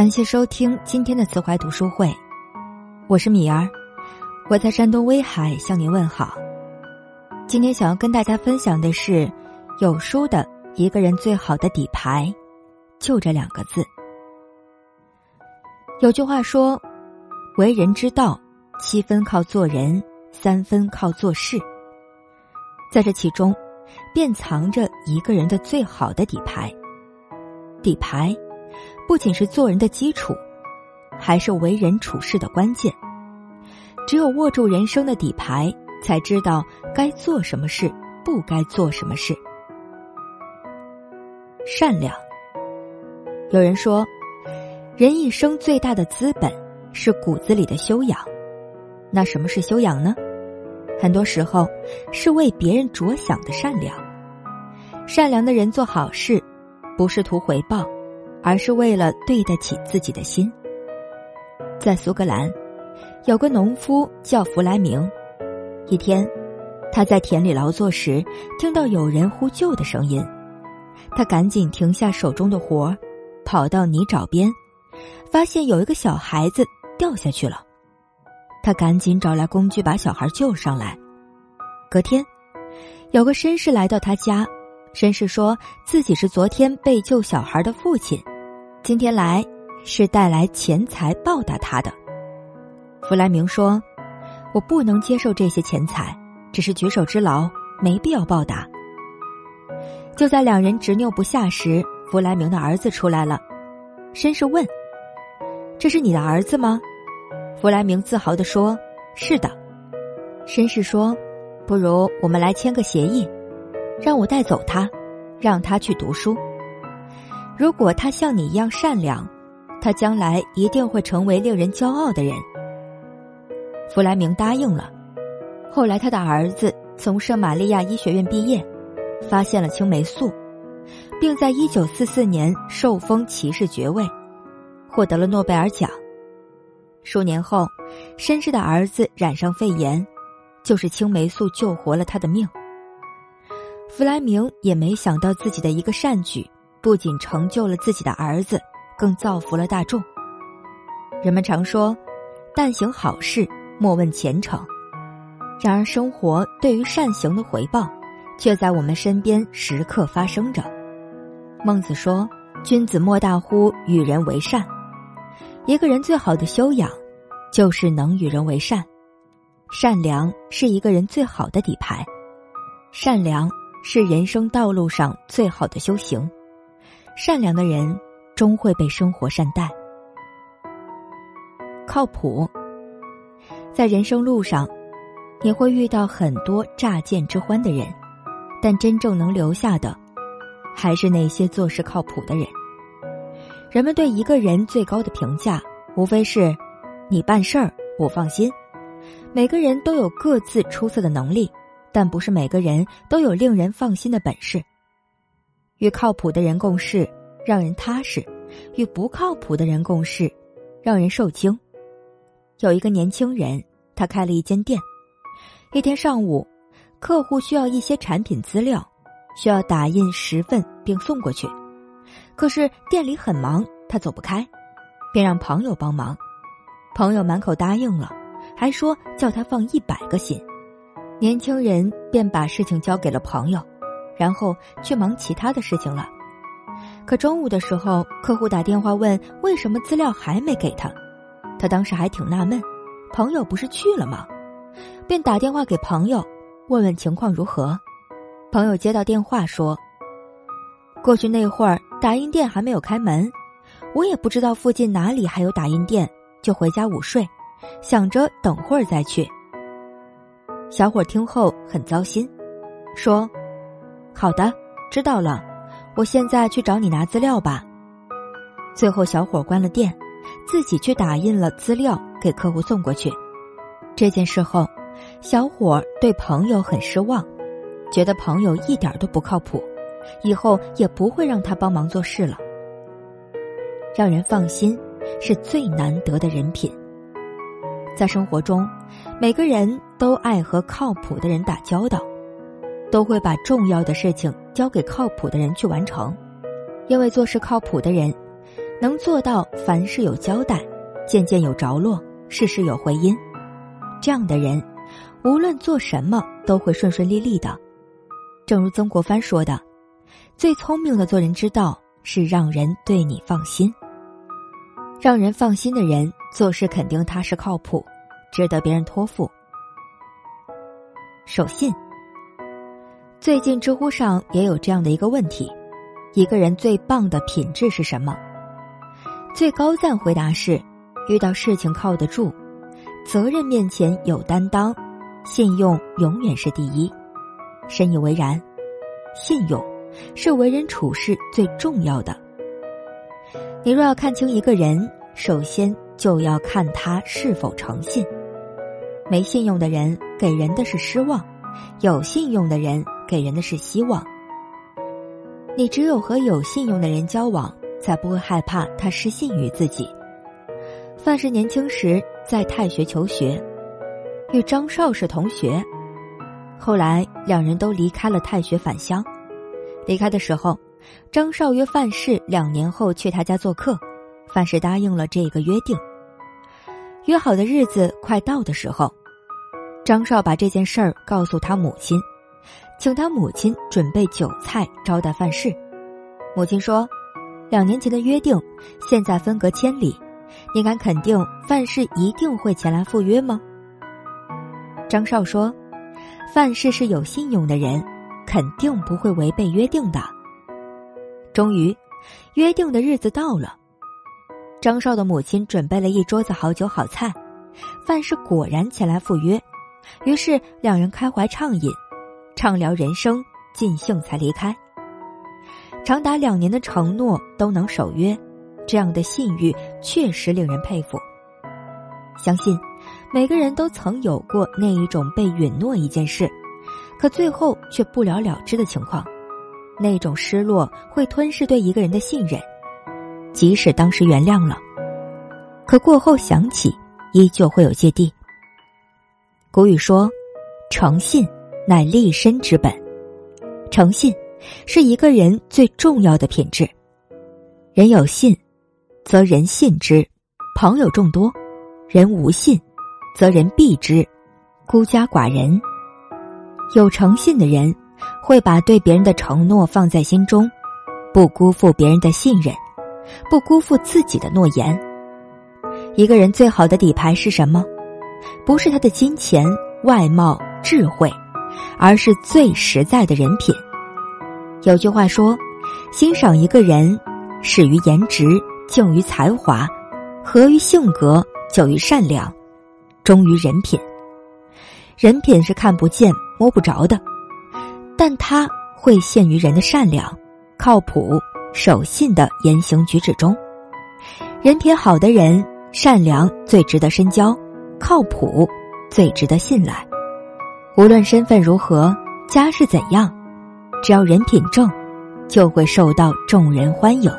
感谢收听今天的慈怀读书会，我是米儿，我在山东威海向您问好。今天想要跟大家分享的是有书的一个人最好的底牌，就这两个字。有句话说：“为人之道，七分靠做人，三分靠做事。”在这其中，便藏着一个人的最好的底牌。底牌。不仅是做人的基础，还是为人处事的关键。只有握住人生的底牌，才知道该做什么事，不该做什么事。善良。有人说，人一生最大的资本是骨子里的修养。那什么是修养呢？很多时候是为别人着想的善良。善良的人做好事，不是图回报。而是为了对得起自己的心。在苏格兰，有个农夫叫弗莱明。一天，他在田里劳作时，听到有人呼救的声音。他赶紧停下手中的活儿跑到泥沼边，发现有一个小孩子掉下去了。他赶紧找来工具，把小孩救上来。隔天，有个绅士来到他家，绅士说自己是昨天被救小孩的父亲。今天来是带来钱财报答他的。弗莱明说：“我不能接受这些钱财，只是举手之劳，没必要报答。”就在两人执拗不下时，弗莱明的儿子出来了。绅士问：“这是你的儿子吗？”弗莱明自豪地说：“是的。”绅士说：“不如我们来签个协议，让我带走他，让他去读书。”如果他像你一样善良，他将来一定会成为令人骄傲的人。弗莱明答应了。后来，他的儿子从圣玛利亚医学院毕业，发现了青霉素，并在一九四四年受封骑士爵位，获得了诺贝尔奖。数年后，绅士的儿子染上肺炎，就是青霉素救活了他的命。弗莱明也没想到自己的一个善举。不仅成就了自己的儿子，更造福了大众。人们常说：“但行好事，莫问前程。”然而，生活对于善行的回报，却在我们身边时刻发生着。孟子说：“君子莫大乎与人为善。”一个人最好的修养，就是能与人为善。善良是一个人最好的底牌，善良是人生道路上最好的修行。善良的人终会被生活善待。靠谱，在人生路上，你会遇到很多乍见之欢的人，但真正能留下的，还是那些做事靠谱的人。人们对一个人最高的评价，无非是你办事儿我放心。每个人都有各自出色的能力，但不是每个人都有令人放心的本事。与靠谱的人共事，让人踏实；与不靠谱的人共事，让人受惊。有一个年轻人，他开了一间店。一天上午，客户需要一些产品资料，需要打印十份并送过去。可是店里很忙，他走不开，便让朋友帮忙。朋友满口答应了，还说叫他放一百个心。年轻人便把事情交给了朋友。然后去忙其他的事情了。可中午的时候，客户打电话问为什么资料还没给他，他当时还挺纳闷，朋友不是去了吗？便打电话给朋友，问问情况如何。朋友接到电话说：“过去那会儿打印店还没有开门，我也不知道附近哪里还有打印店，就回家午睡，想着等会儿再去。”小伙听后很糟心，说。好的，知道了。我现在去找你拿资料吧。最后，小伙关了店，自己去打印了资料给客户送过去。这件事后，小伙对朋友很失望，觉得朋友一点都不靠谱，以后也不会让他帮忙做事了。让人放心是最难得的人品。在生活中，每个人都爱和靠谱的人打交道。都会把重要的事情交给靠谱的人去完成，因为做事靠谱的人，能做到凡事有交代，件件有着落，事事有回音。这样的人，无论做什么都会顺顺利利的。正如曾国藩说的：“最聪明的做人之道是让人对你放心。让人放心的人，做事肯定踏实靠谱，值得别人托付。”守信。最近知乎上也有这样的一个问题：一个人最棒的品质是什么？最高赞回答是：遇到事情靠得住。责任面前有担当，信用永远是第一。深以为然，信用是为人处事最重要的。你若要看清一个人，首先就要看他是否诚信。没信用的人给人的是失望，有信用的人给人的是希望。你只有和有信用的人交往，才不会害怕他失信于自己。范氏年轻时在太学求学，与张少是同学。后来两人都离开了太学返乡。离开的时候，张少约范氏两年后去他家做客，范氏答应了这个约定。约好的日子快到的时候，张少把这件事儿告诉他母亲，请他母亲准备酒菜招待范氏。母亲说：“两年前的约定，现在分隔千里。”你敢肯定范氏一定会前来赴约吗？张少说：“范氏是有信用的人，肯定不会违背约定的。”终于，约定的日子到了，张少的母亲准备了一桌子好酒好菜，范氏果然前来赴约。于是两人开怀畅饮，畅聊人生，尽兴才离开。长达两年的承诺都能守约。这样的信誉确实令人佩服。相信每个人都曾有过那一种被允诺一件事，可最后却不了了之的情况，那种失落会吞噬对一个人的信任。即使当时原谅了，可过后想起，依旧会有芥蒂。古语说：“诚信乃立身之本。”诚信是一个人最重要的品质。人有信。则人信之，朋友众多；人无信，则人避之，孤家寡人。有诚信的人，会把对别人的承诺放在心中，不辜负别人的信任，不辜负自己的诺言。一个人最好的底牌是什么？不是他的金钱、外貌、智慧，而是最实在的人品。有句话说：“欣赏一个人，始于颜值。”敬于才华，合于性格，久于善良，忠于人品。人品是看不见、摸不着的，但它会现于人的善良、靠谱、守信的言行举止中。人品好的人，善良最值得深交，靠谱最值得信赖。无论身份如何，家世怎样，只要人品正，就会受到众人欢迎。